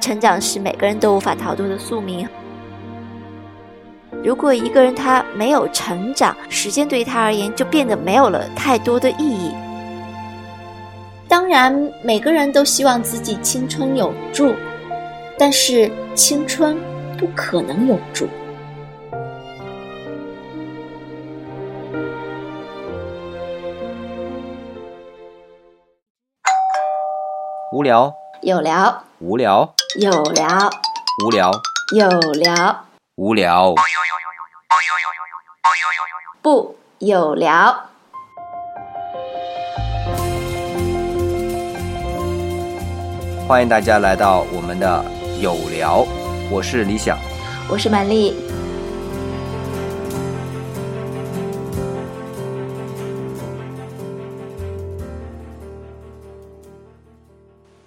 成长是每个人都无法逃脱的宿命。如果一个人他没有成长，时间对于他而言就变得没有了太多的意义。当然，每个人都希望自己青春永驻，但是青春不可能永驻。无聊，有聊，无聊，有聊，无聊，有聊，无聊，不有聊。欢迎大家来到我们的有聊，我是李想。我是满丽。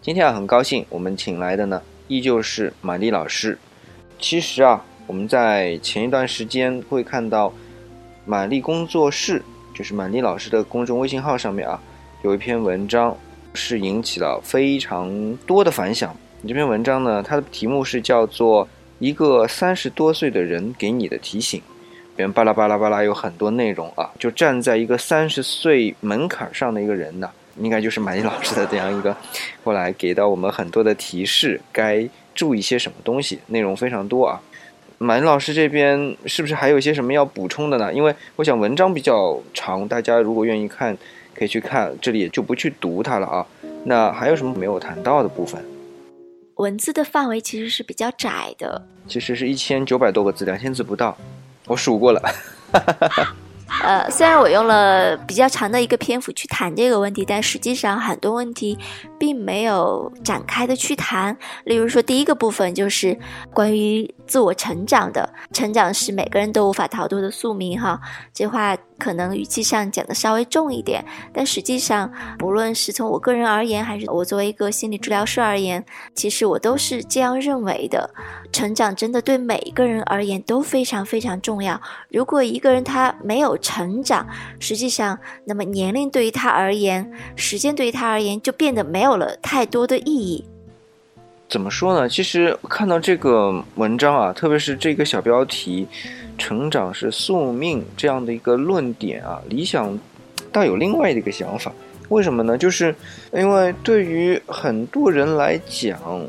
今天啊，很高兴我们请来的呢，依旧是满丽老师。其实啊，我们在前一段时间会看到满丽工作室，就是满丽老师的公众微信号上面啊，有一篇文章是引起了非常多的反响。你这篇文章呢，它的题目是叫做《一个三十多岁的人给你的提醒》，里面巴拉巴拉巴拉有很多内容啊，就站在一个三十岁门槛上的一个人呢。应该就是满意老师的这样一个过来给到我们很多的提示，该注意些什么东西，内容非常多啊。满意老师这边是不是还有一些什么要补充的呢？因为我想文章比较长，大家如果愿意看，可以去看，这里也就不去读它了啊。那还有什么没有谈到的部分？文字的范围其实是比较窄的，其实是一千九百多个字，两千字不到，我数过了。呃，虽然我用了比较长的一个篇幅去谈这个问题，但实际上很多问题并没有展开的去谈。例如说，第一个部分就是关于自我成长的，成长是每个人都无法逃脱的宿命，哈，这话。可能语气上讲的稍微重一点，但实际上，不论是从我个人而言，还是我作为一个心理治疗师而言，其实我都是这样认为的。成长真的对每一个人而言都非常非常重要。如果一个人他没有成长，实际上，那么年龄对于他而言，时间对于他而言就变得没有了太多的意义。怎么说呢？其实看到这个文章啊，特别是这个小标题。成长是宿命这样的一个论点啊，理想倒有另外的一个想法。为什么呢？就是因为对于很多人来讲，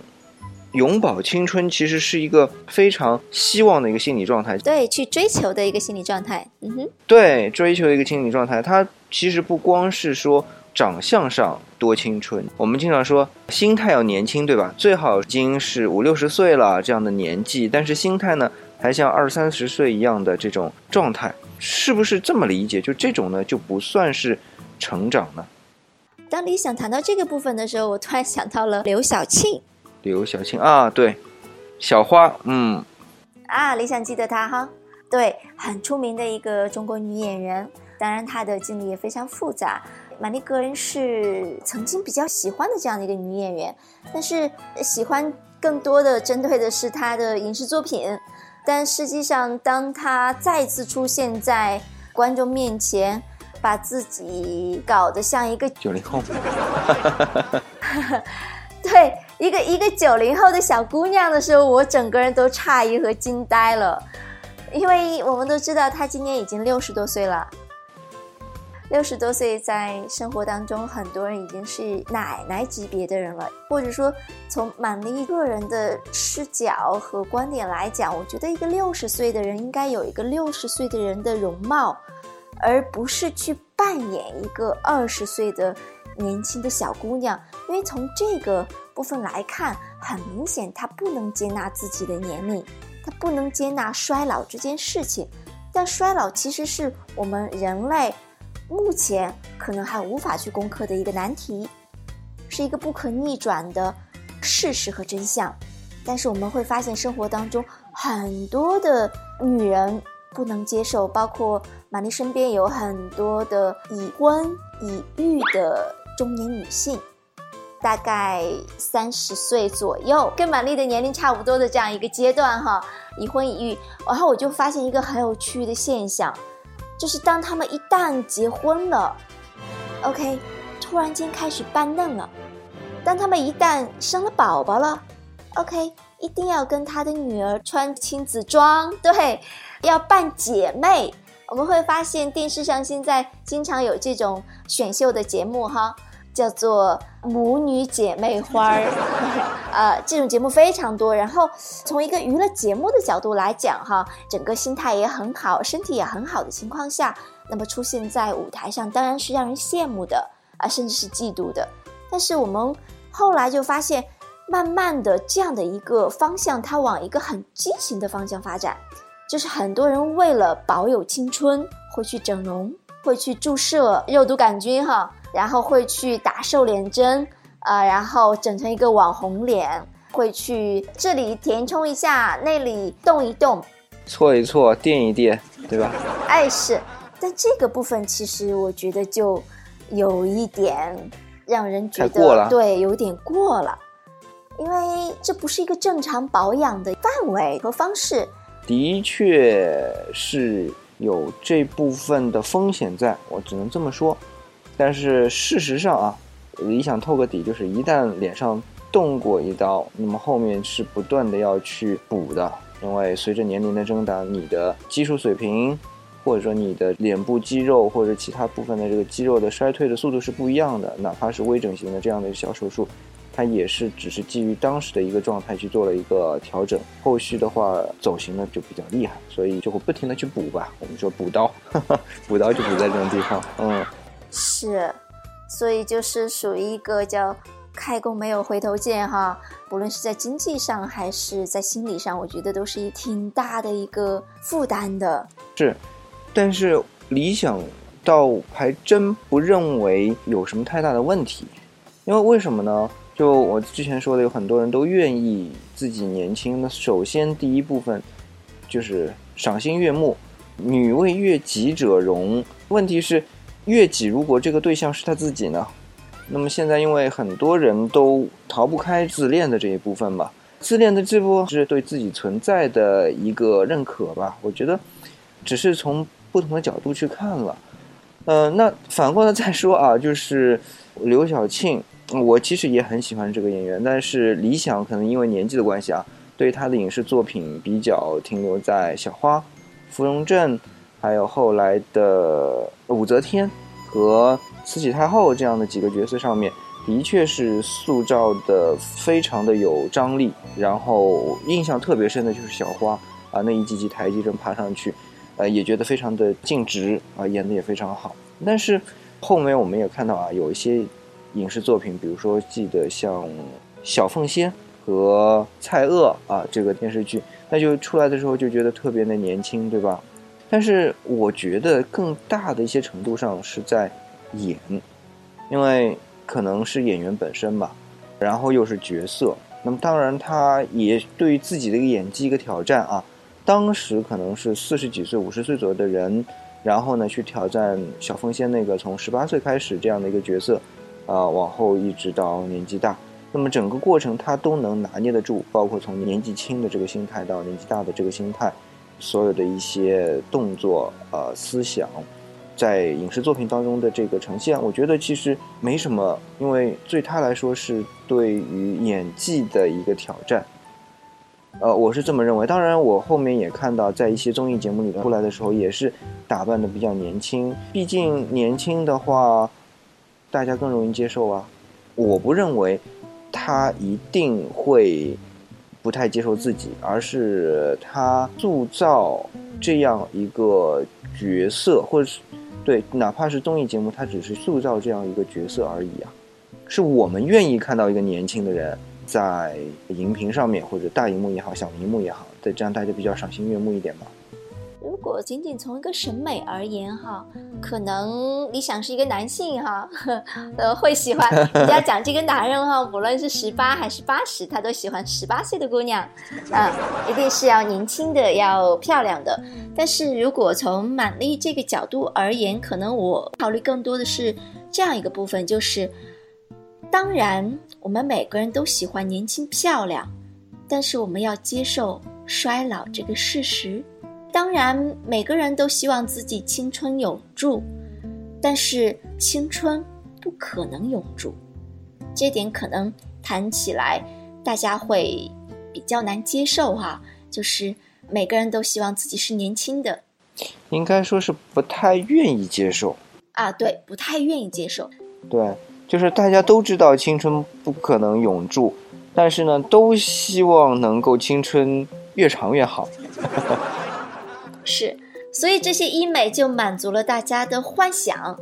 永葆青春其实是一个非常希望的一个心理状态，对，去追求的一个心理状态。嗯哼，对，追求的一个心理状态，它其实不光是说长相上多青春，我们经常说心态要年轻，对吧？最好已经是五六十岁了这样的年纪，但是心态呢？还像二三十岁一样的这种状态，是不是这么理解？就这种呢，就不算是成长呢？当李想谈到这个部分的时候，我突然想到了刘晓庆。刘晓庆啊，对，小花，嗯，啊，李想记得她哈，对，很出名的一个中国女演员。当然，她的经历也非常复杂。玛丽格人是曾经比较喜欢的这样的一个女演员，但是喜欢更多的针对的是她的影视作品。但实际上，当她再次出现在观众面前，把自己搞得像一个九零后，对，一个一个九零后的小姑娘的时候，我整个人都诧异和惊呆了，因为我们都知道她今年已经六十多岁了。六十多岁，在生活当中，很多人已经是奶奶级别的人了。或者说，从满丽个人的视角和观点来讲，我觉得一个六十岁的人应该有一个六十岁的人的容貌，而不是去扮演一个二十岁的年轻的小姑娘。因为从这个部分来看，很明显，她不能接纳自己的年龄，她不能接纳衰老这件事情。但衰老其实是我们人类。目前可能还无法去攻克的一个难题，是一个不可逆转的事实和真相。但是我们会发现，生活当中很多的女人不能接受，包括玛丽身边有很多的已婚已育的中年女性，大概三十岁左右，跟玛丽的年龄差不多的这样一个阶段哈，已婚已育。然后我就发现一个很有趣的现象。就是当他们一旦结婚了，OK，突然间开始扮嫩了；当他们一旦生了宝宝了 OK，一定要跟他的女儿穿亲子装，对，要扮姐妹。我们会发现电视上现在经常有这种选秀的节目哈，叫做母女姐妹花儿，呃，这种节目非常多。然后从一个娱乐节目的角度来讲哈，整个心态也很好，身体也很好的情况下，那么出现在舞台上当然是让人羡慕的啊，甚至是嫉妒的。但是我们后来就发现。慢慢的，这样的一个方向，它往一个很畸形的方向发展，就是很多人为了保有青春，会去整容，会去注射肉毒杆菌，哈，然后会去打瘦脸针，呃，然后整成一个网红脸，会去这里填充一下，那里动一动，搓一搓，垫一垫，对吧？哎，是，但这个部分其实我觉得就有一点让人觉得，对，有点过了。因为这不是一个正常保养的范围和方式，的确是有这部分的风险在，我只能这么说。但是事实上啊，理想透个底，就是一旦脸上动过一刀，那么后面是不断的要去补的，因为随着年龄的增长，你的技术水平，或者说你的脸部肌肉或者其他部分的这个肌肉的衰退的速度是不一样的，哪怕是微整形的这样的小手术。它也是只是基于当时的一个状态去做了一个调整，后续的话走形呢就比较厉害，所以就会不停的去补吧。我们说补刀，补刀就补在这种地方。嗯，是，所以就是属于一个叫开弓没有回头箭哈。不论是在经济上还是在心理上，我觉得都是一挺大的一个负担的。是，但是理想倒还真不认为有什么太大的问题，因为为什么呢？就我之前说的，有很多人都愿意自己年轻。那首先第一部分就是赏心悦目，女为悦己者容。问题是，悦己如果这个对象是他自己呢？那么现在因为很多人都逃不开自恋的这一部分吧，自恋的这部是对自己存在的一个认可吧。我觉得只是从不同的角度去看了。呃，那反过来再说啊，就是刘晓庆。我其实也很喜欢这个演员，但是理想可能因为年纪的关系啊，对他的影视作品比较停留在小花、芙蓉镇，还有后来的武则天和慈禧太后这样的几个角色上面，的确是塑造的非常的有张力。然后印象特别深的就是小花啊，那一级级台阶正爬上去，呃，也觉得非常的尽职啊，演的也非常好。但是后面我们也看到啊，有一些。影视作品，比如说记得像《小凤仙》和《蔡锷》啊，这个电视剧，那就出来的时候就觉得特别的年轻，对吧？但是我觉得更大的一些程度上是在演，因为可能是演员本身吧，然后又是角色，那么当然他也对于自己的一个演技一个挑战啊。当时可能是四十几岁、五十岁左右的人，然后呢去挑战小凤仙那个从十八岁开始这样的一个角色。啊，往后一直到年纪大，那么整个过程他都能拿捏得住，包括从年纪轻的这个心态到年纪大的这个心态，所有的一些动作、呃思想，在影视作品当中的这个呈现，我觉得其实没什么，因为对他来说是对于演技的一个挑战。呃，我是这么认为。当然，我后面也看到在一些综艺节目里面出来的时候，也是打扮的比较年轻，毕竟年轻的话。大家更容易接受啊！我不认为他一定会不太接受自己，而是他塑造这样一个角色，或者是对，哪怕是综艺节目，他只是塑造这样一个角色而已啊！是我们愿意看到一个年轻的人在荧屏上面，或者大荧幕也好，小荧幕也好，在，这样大家比较赏心悦目一点吧。如果仅仅从一个审美而言，哈，可能理想是一个男性，哈，呃，会喜欢人家讲这个男人，哈，无论是十八还是八十，他都喜欢十八岁的姑娘，啊，一定是要年轻的，要漂亮的。但是如果从满丽这个角度而言，可能我考虑更多的是这样一个部分，就是，当然我们每个人都喜欢年轻漂亮，但是我们要接受衰老这个事实。当然，每个人都希望自己青春永驻，但是青春不可能永驻。这点可能谈起来，大家会比较难接受哈，就是每个人都希望自己是年轻的，应该说是不太愿意接受。啊，对，不太愿意接受，对，就是大家都知道青春不可能永驻，但是呢，都希望能够青春越长越好，是，所以这些医美就满足了大家的幻想，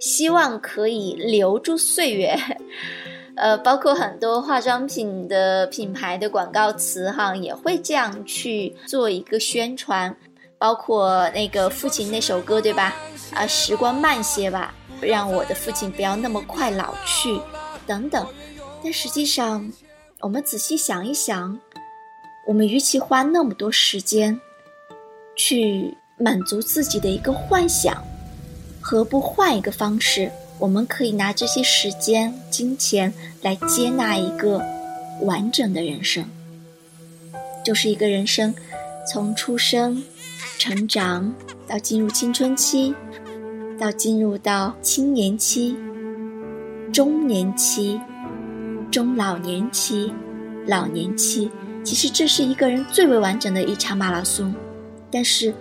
希望可以留住岁月。呃，包括很多化妆品的品牌的广告词哈，也会这样去做一个宣传。包括那个父亲那首歌，对吧？啊，时光慢些吧，让我的父亲不要那么快老去，等等。但实际上，我们仔细想一想，我们与其花那么多时间去满足自己的一个幻想，何不换一个方式？我们可以拿这些时间、金钱来接纳一个完整的人生，就是一个人生从出生、成长到进入青春期，到进入到青年期、中年期、中老年期、老年期。其实这是一个人最为完整的一场马拉松，但是。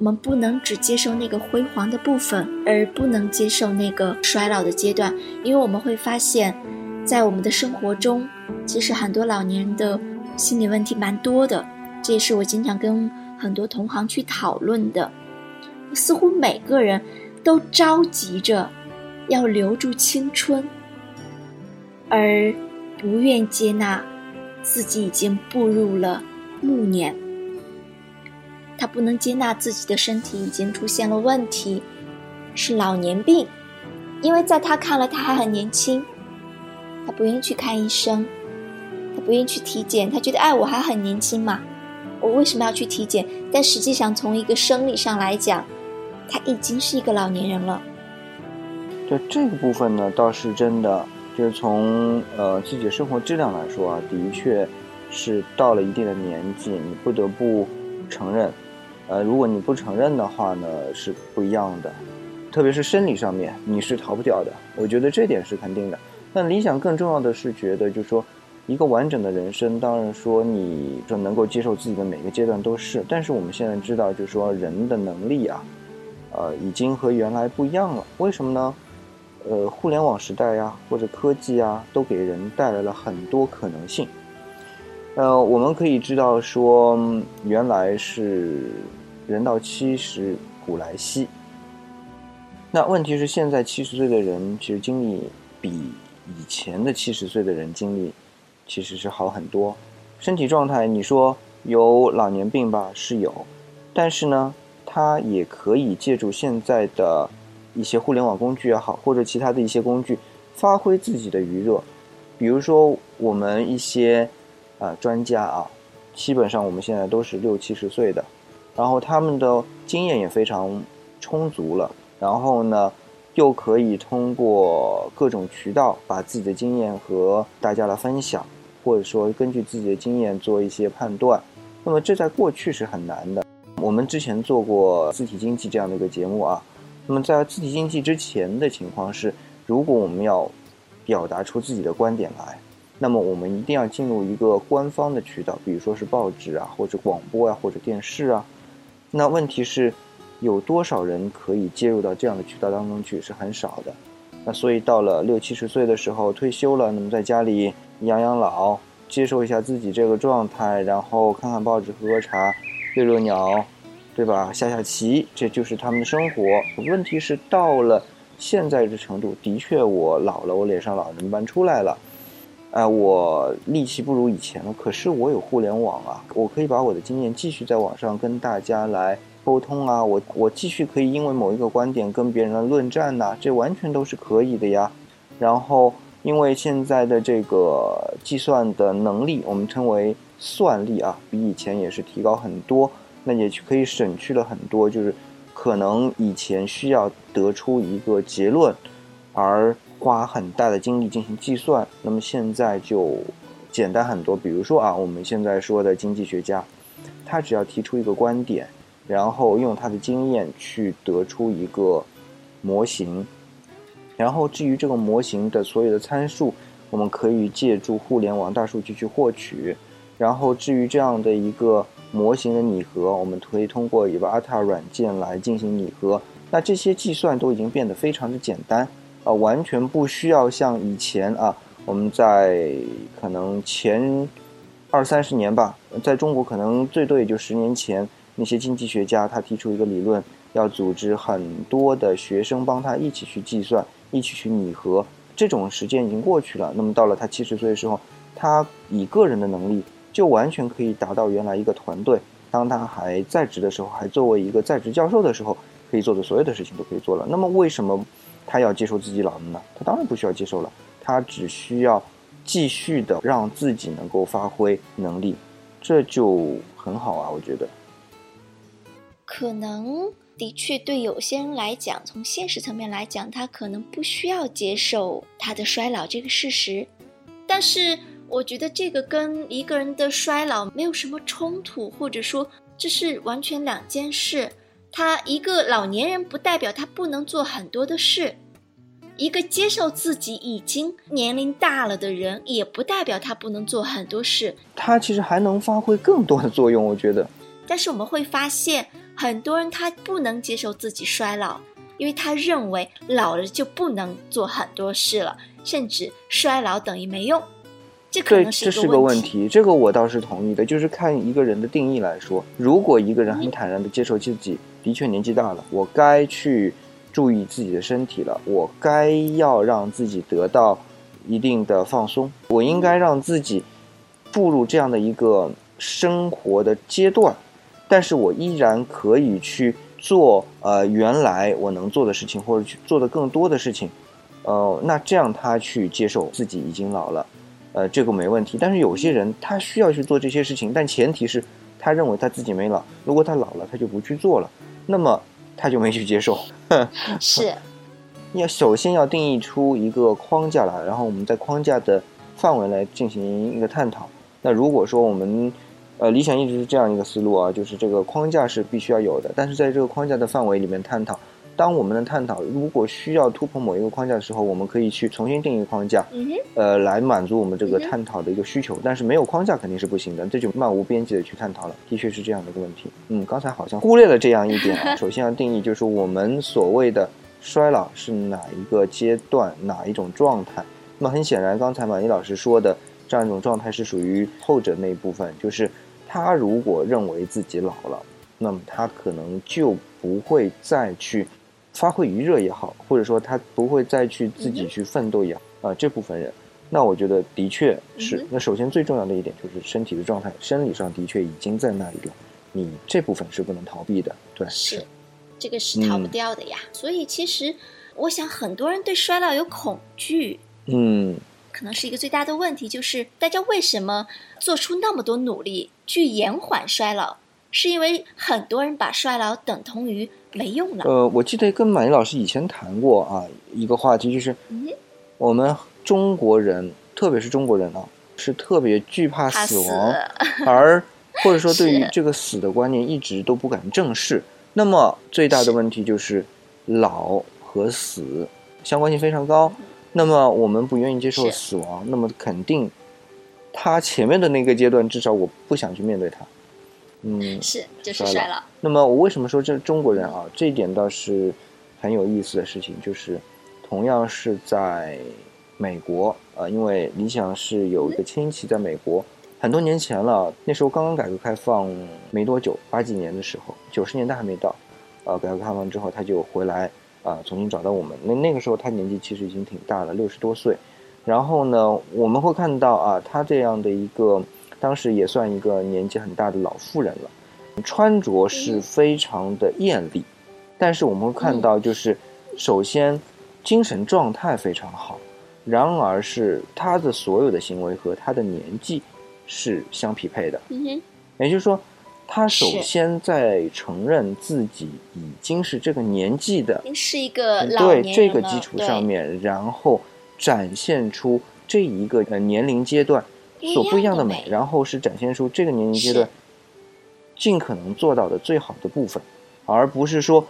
我们不能只接受那个辉煌的部分，而不能接受那个衰老的阶段，因为我们会发现，在我们的生活中，其实很多老年人的心理问题蛮多的。这也是我经常跟很多同行去讨论的。似乎每个人都着急着要留住青春，而不愿接纳自己已经步入了暮年。他不能接纳自己的身体已经出现了问题，是老年病，因为在他看来他还很年轻，他不愿意去看医生，他不愿意去体检，他觉得哎我还很年轻嘛，我为什么要去体检？但实际上从一个生理上来讲，他已经是一个老年人了。对这个部分呢，倒是真的，就是从呃自己的生活质量来说啊，的确是到了一定的年纪，你不得不承认。呃，如果你不承认的话呢，是不一样的，特别是生理上面，你是逃不掉的。我觉得这点是肯定的。但理想更重要的是觉得，就是说，一个完整的人生，当然说你就能够接受自己的每个阶段都是。但是我们现在知道，就是说人的能力啊，呃，已经和原来不一样了。为什么呢？呃，互联网时代呀，或者科技啊，都给人带来了很多可能性。呃，我们可以知道说，原来是。人到七十古来稀。那问题是，现在七十岁的人其实精力比以前的七十岁的人精力其实是好很多。身体状态，你说有老年病吧，是有，但是呢，他也可以借助现在的一些互联网工具也好，或者其他的一些工具，发挥自己的余热。比如说，我们一些啊专家啊，基本上我们现在都是六七十岁的。然后他们的经验也非常充足了，然后呢，又可以通过各种渠道把自己的经验和大家来分享，或者说根据自己的经验做一些判断。那么这在过去是很难的。我们之前做过字体经济这样的一个节目啊，那么在字体经济之前的情况是，如果我们要表达出自己的观点来，那么我们一定要进入一个官方的渠道，比如说是报纸啊，或者广播啊，或者电视啊。那问题是，有多少人可以介入到这样的渠道当中去？是很少的。那所以到了六七十岁的时候退休了，那么在家里养养老，接受一下自己这个状态，然后看看报纸、喝喝茶、遛遛鸟，对吧？下下棋，这就是他们的生活。问题是到了现在这程度，的确我老了，我脸上老人斑出来了。哎，我力气不如以前了，可是我有互联网啊，我可以把我的经验继续在网上跟大家来沟通啊，我我继续可以因为某一个观点跟别人来论战呐，这完全都是可以的呀。然后，因为现在的这个计算的能力，我们称为算力啊，比以前也是提高很多，那也可以省去了很多，就是可能以前需要得出一个结论，而。花很大的精力进行计算，那么现在就简单很多。比如说啊，我们现在说的经济学家，他只要提出一个观点，然后用他的经验去得出一个模型，然后至于这个模型的所有的参数，我们可以借助互联网大数据去获取，然后至于这样的一个模型的拟合，我们可以通过 Evata 软件来进行拟合。那这些计算都已经变得非常的简单，啊，完全不需要像以前啊，我们在可能前二三十年吧，在中国可能最多也就十年前，那些经济学家他提出一个理论，要组织很多的学生帮他一起去计算，一起去拟合，这种时间已经过去了。那么到了他七十岁的时候，他以个人的能力就完全可以达到原来一个团队，当他还在职的时候，还作为一个在职教授的时候。可以做的所有的事情都可以做了。那么为什么他要接受自己老了呢？他当然不需要接受了，他只需要继续的让自己能够发挥能力，这就很好啊，我觉得。可能的确对有些人来讲，从现实层面来讲，他可能不需要接受他的衰老这个事实。但是我觉得这个跟一个人的衰老没有什么冲突，或者说这是完全两件事。他一个老年人不代表他不能做很多的事，一个接受自己已经年龄大了的人也不代表他不能做很多事。他其实还能发挥更多的作用，我觉得。但是我们会发现，很多人他不能接受自己衰老，因为他认为老了就不能做很多事了，甚至衰老等于没用。这可能是这是个问题，这个我倒是同意的，就是看一个人的定义来说，如果一个人很坦然的接受自己。的确年纪大了，我该去注意自己的身体了。我该要让自己得到一定的放松。我应该让自己步入这样的一个生活的阶段，但是我依然可以去做呃原来我能做的事情，或者去做的更多的事情。呃，那这样他去接受自己已经老了，呃，这个没问题。但是有些人他需要去做这些事情，但前提是他认为他自己没老。如果他老了，他就不去做了。那么他就没去接受，是，要首先要定义出一个框架来，然后我们在框架的范围来进行一个探讨。那如果说我们，呃，理想一直是这样一个思路啊，就是这个框架是必须要有的，但是在这个框架的范围里面探讨。当我们的探讨如果需要突破某一个框架的时候，我们可以去重新定义框架，呃，来满足我们这个探讨的一个需求。但是没有框架肯定是不行的，这就漫无边际的去探讨了，的确是这样的一个问题。嗯，刚才好像忽略了这样一点啊。首先要定义，就是我们所谓的衰老是哪一个阶段，哪一种状态。那么很显然，刚才马妮老师说的这样一种状态是属于后者那一部分，就是他如果认为自己老了，那么他可能就不会再去。发挥余热也好，或者说他不会再去自己去奋斗也好，啊，这部分人，那我觉得的确是。那首先最重要的一点就是身体的状态，生理上的确已经在那里了，你这部分是不能逃避的，对，是，这个是逃不掉的呀。所以其实我想很多人对衰老有恐惧，嗯，可能是一个最大的问题，就是大家为什么做出那么多努力去延缓衰老？是因为很多人把衰老等同于没用了。呃，我记得跟马云老师以前谈过啊，一个话题就是，我们中国人，特别是中国人啊，是特别惧怕死亡，而或者说对于这个死的观念一直都不敢正视。那么最大的问题就是老和死相关性非常高。那么我们不愿意接受死亡，那么肯定他前面的那个阶段，至少我不想去面对它。嗯，是就是衰老。那么我为什么说这中国人啊？这一点倒是很有意思的事情，就是同样是在美国呃，因为理想是有一个亲戚在美国，很多年前了，那时候刚刚改革开放没多久，八几年的时候，九十年代还没到，呃，改革开放之后他就回来啊，重新找到我们。那那个时候他年纪其实已经挺大了，六十多岁。然后呢，我们会看到啊，他这样的一个。当时也算一个年纪很大的老妇人了，穿着是非常的艳丽，但是我们会看到，就是首先精神状态非常好，然而是她的所有的行为和她的年纪是相匹配的。嗯哼，也就是说，她首先在承认自己已经是这个年纪的，是一个对这个基础上面，然后展现出这一个呃年龄阶段。所不一样的美，然后是展现出这个年龄阶段尽可能做到的最好的部分，而不是说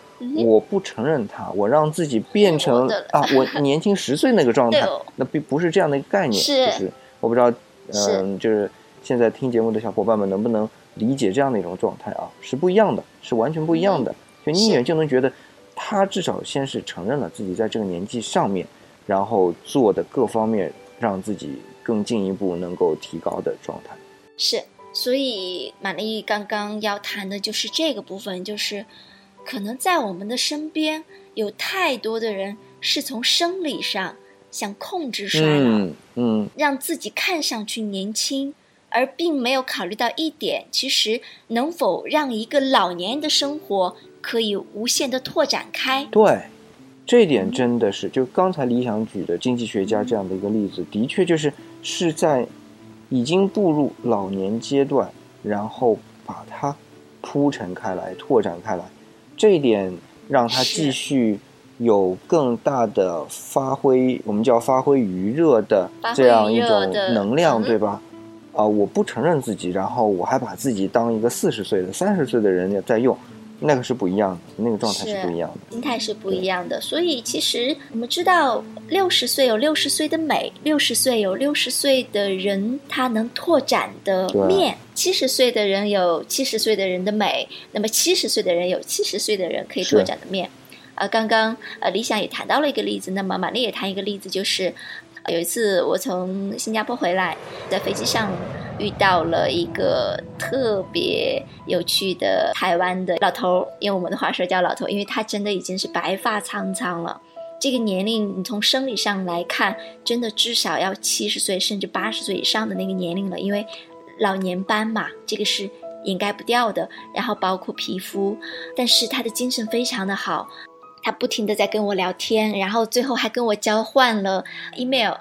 我不承认它，我让自己变成啊，我年轻十岁那个状态，那并不是这样的一个概念。就是我不知道，嗯，就是现在听节目的小伙伴们能不能理解这样的一种状态啊？是不一样的，是完全不一样的。就你一眼就能觉得，他至少先是承认了自己在这个年纪上面，然后做的各方面让自己更进一步能够提高的状态。是，所以玛丽刚刚要谈的就是这个部分，就是可能在我们的身边有太多的人是从生理上想控制衰老，嗯嗯，让自己看上去年轻，而并没有考虑到一点，其实能否让一个老年人的生活可以无限的拓展开。对，这一点真的是，就刚才李想举的经济学家这样的一个例子，的确就是是在已经步入老年阶段，然后把它铺陈开来、拓展开来，这一点让他继续有更大的发挥，我们叫发挥余热的这样一种能量，嗯对吧？啊、我不承认自己，然后我还把自己当一个四十岁的、三十岁的人在用，那个是不一样的，那个状态是是不一样的。心态是不一样的，所以其实我们知道，六十岁有六十岁的美，六十岁有六十岁的人他能拓展的面，七十岁的人有七十岁的人的美，那么七十岁的人有七十岁的人可以拓展的面。呃，刚刚呃理想也谈到了一个例子，那么玛丽也谈一个例子，就是呃有一次我从新加坡回来，在飞机上遇到了一个特别有趣的台湾的老头儿，用我们的话说叫老头，因为他真的已经是白发苍苍了。这个年龄，你从生理上来看，真的至少要七十岁甚至八十岁以上的那个年龄了，因为老年斑嘛，这个是掩盖不掉的。然后包括皮肤，但是他的精神非常的好，他不停的在跟我聊天，然后最后还跟我交换了 email，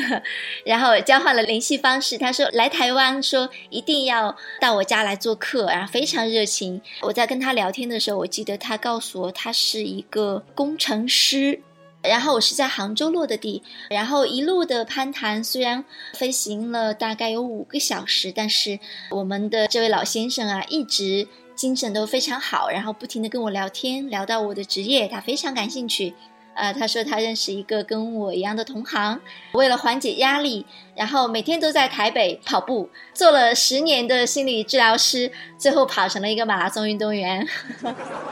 然后交换了联系方式。他说来台湾，说一定要到我家来做客，然后非常热情。我在跟他聊天的时候，我记得他告诉我他是一个工程师。然后我是在杭州落的地，然后一路的攀谈，虽然飞行了大概有五个小时，但是我们的这位老先生啊，一直精神都非常好，然后不停的跟我聊天，聊到我的职业，他非常感兴趣。呃，他说他认识一个跟我一样的同行，为了缓解压力，然后每天都在台北跑步，做了十年的心理治疗师，最后跑成了一个马拉松运动员。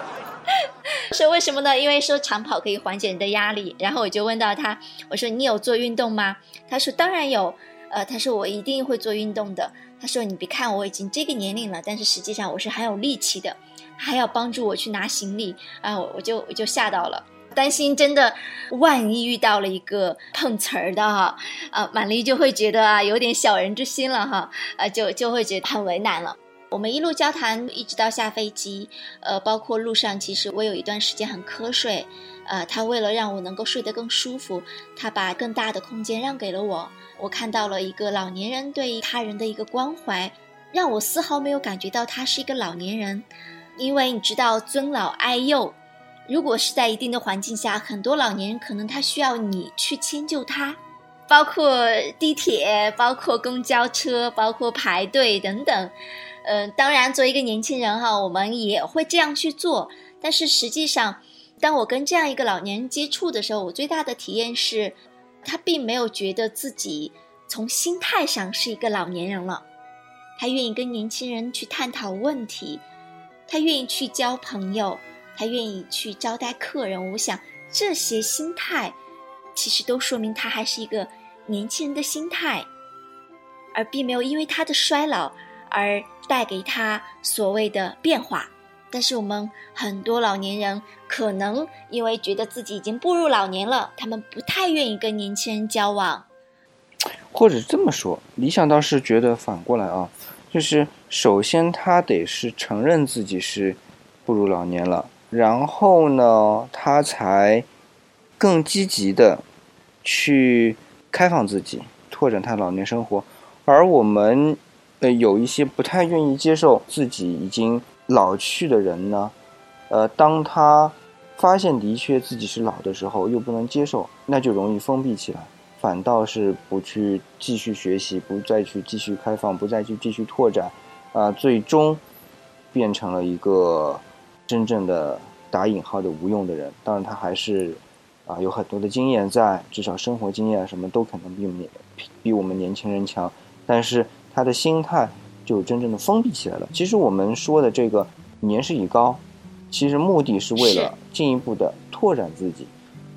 说为什么呢？因为说长跑可以缓解你的压力。然后我就问到他，我说你有做运动吗？他说当然有。呃，他说我一定会做运动的。他说你别看我已经这个年龄了，但是实际上我是很有力气的，还要帮助我去拿行李啊，我我就我就吓到了。担心真的，万一遇到了一个碰瓷儿的哈，啊，满丽就会觉得啊有点小人之心了哈，啊，就就会觉得很为难了。我们一路交谈，一直到下飞机，呃，包括路上，其实我有一段时间很瞌睡，呃，他为了让我能够睡得更舒服，他把更大的空间让给了我。我看到了一个老年人对他人的一个关怀，让我丝毫没有感觉到他是一个老年人，因为你知道尊老爱幼，如果是在一定的环境下，很多老年人可能他需要你去迁就他。包括地铁，包括公交车，包括排队等等，呃，当然，作为一个年轻人哈，我们也会这样去做。但是实际上，当我跟这样一个老年人接触的时候，我最大的体验是，他并没有觉得自己从心态上是一个老年人了，他愿意跟年轻人去探讨问题，他愿意去交朋友，他愿意去招待客人。我想这些心态，其实都说明他还是一个年轻人的心态，而并没有因为他的衰老而带给他所谓的变化。但是我们很多老年人可能因为觉得自己已经步入老年了，他们不太愿意跟年轻人交往。或者这么说，理想倒是觉得反过来啊，就是首先他得是承认自己是步入老年了，然后呢，他才更积极的去开放自己，拓展他老年生活。而我们呃有一些不太愿意接受自己已经老去的人呢，呃，当他发现的确自己是老的时候，又不能接受，那就容易封闭起来。反倒是不去继续学习，不再去继续开放，不再去继续拓展，啊、最终变成了一个真正的打引号的无用的人。当然，他还是啊、有很多的经验在，至少生活经验什么都可能比我们比我们年轻人强。但是他的心态就真正的封闭起来了。其实我们说的这个年事已高，其实目的是为了进一步的拓展自己。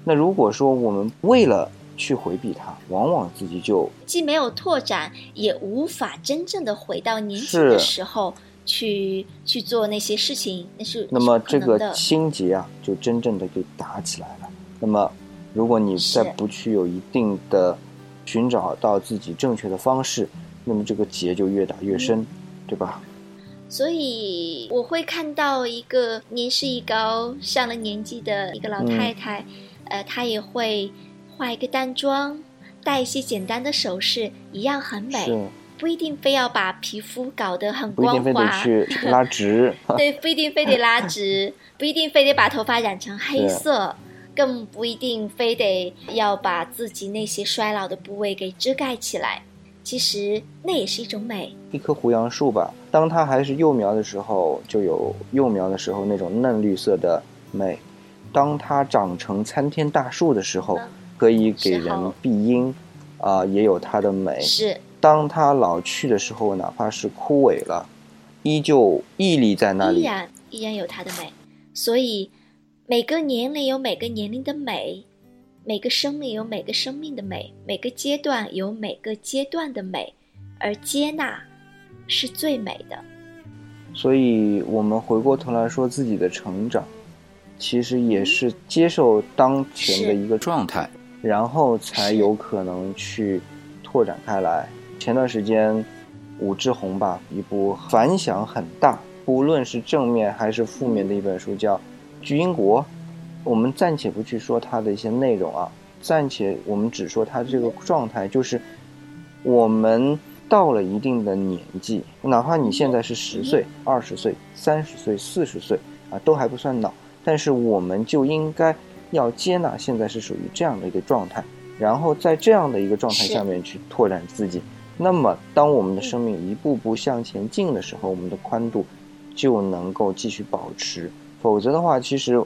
那如果说我们为了去回避它，往往自己就既没有拓展，也无法真正的回到年轻的时候去去做那些事情，那是那么这个心结啊，就真正的给打起来了。那么，如果你再不去有一定的寻找到自己正确的方式，那么这个结就越打越深，对吧？所以我会看到一个年事已高、上了年纪的一个老太太，呃，她也会。化一个淡妆，戴一些简单的首饰，一样很美。不一定非要把皮肤搞得很光滑，去 拉直。对，不一定非得拉直，不一定非得把头发染成黑色，更不一定非得要把自己那些衰老的部位给遮盖起来。其实那也是一种美。一棵胡杨树吧，当它还是幼苗的时候，就有幼苗的时候那种嫩绿色的美；当它长成参天大树的时候。可以给人庇荫，啊，也有它的美。是，当它老去的时候，哪怕是枯萎了，依旧屹立在那里，依然依然有它的美。所以，每个年龄有每个年龄的美，每个生命有每个生命的美，每个阶段有每个阶段的美，而接纳是最美的。所以我们回过头来说自己的成长，其实也是接受当前的一个状态。然后才有可能去拓展开来。前段时间，武志红吧，一部反响很大，不论是正面还是负面的一本书，叫《巨婴国》。我们暂且不去说它的一些内容啊，暂且我们只说它这个状态，就是我们到了一定的年纪，哪怕你现在是十岁、二十岁、三十岁、四十岁啊，都还不算老，但是我们就应该。要接纳现在是属于这样的一个状态，然后在这样的一个状态下面去拓展自己。那么，当我们的生命一步步向前进的时候，我们的宽度就能够继续保持。否则的话，其实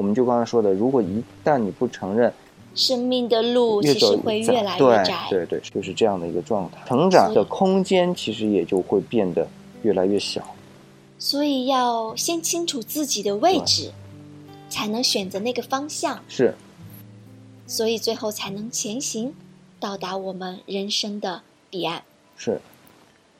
我们就刚才说的，如果一旦你不承认，生命的路其实会越来越窄。对对，就是这样的一个状态，成长的空间其实也就会变得越来越小。所以要先清楚自己的位置。才能选择那个方向，是，所以最后才能前行，到达我们人生的彼岸。是，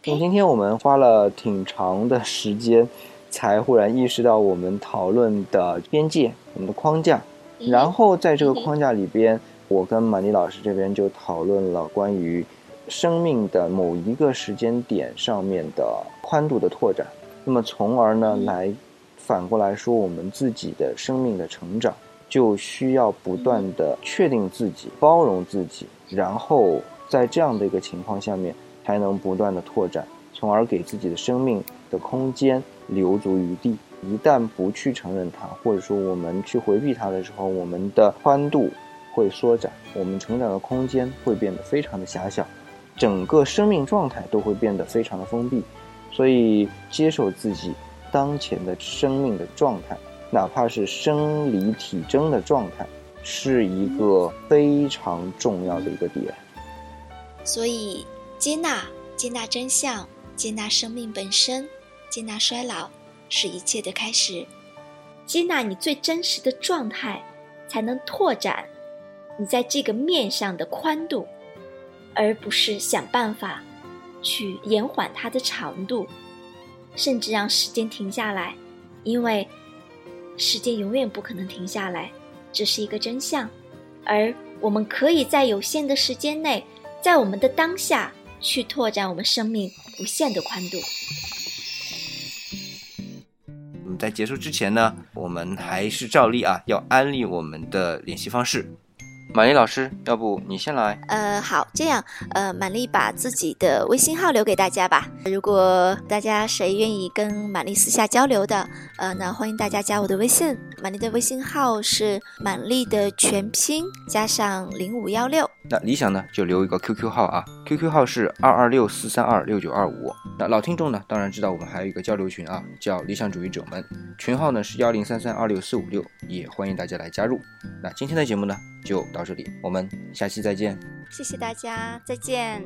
那今天我们花了挺长的时间，才忽然意识到我们讨论的边界，我们的框架。然后在这个框架里边，我跟马尼老师这边就讨论了关于生命的某一个时间点上面的宽度的拓展。那么从而呢来。反过来说，我们自己的生命的成长，就需要不断的确定自己、包容自己，然后在这样的一个情况下面，才能不断的拓展，从而给自己的生命的空间留足余地。一旦不去承认它，或者说我们去回避它的时候，我们的宽度会缩窄，我们成长的空间会变得非常的狭小，整个生命状态都会变得非常的封闭。所以，接受自己。当前的生命的状态，哪怕是生理体征的状态，是一个非常重要的一个点。所以，接纳、接纳真相、接纳生命本身、接纳衰老，是一切的开始。接纳你最真实的状态，才能拓展你在这个面上的宽度，而不是想办法去延缓它的长度。甚至让时间停下来，因为时间永远不可能停下来，这是一个真相。而我们可以在有限的时间内，在我们的当下去拓展我们生命无限的宽度。在结束之前呢，我们还是照例啊，要安利我们的联系方式。玛丽老师，要不你先来？呃，好，这样，呃，玛丽把自己的微信号留给大家吧。如果大家谁愿意跟玛丽私下交流的，呃，那欢迎大家加我的微信。玛丽的微信号是玛丽的全拼加上零五幺六。那理想呢，就留一个 QQ 号啊，QQ 号是二二六四三二六九二五。那老听众呢，当然知道我们还有一个交流群啊，叫理想主义者们，群号呢是幺零三三二六四五六，也欢迎大家来加入。那今天的节目呢，就到这里，我们下期再见。谢谢大家，再见。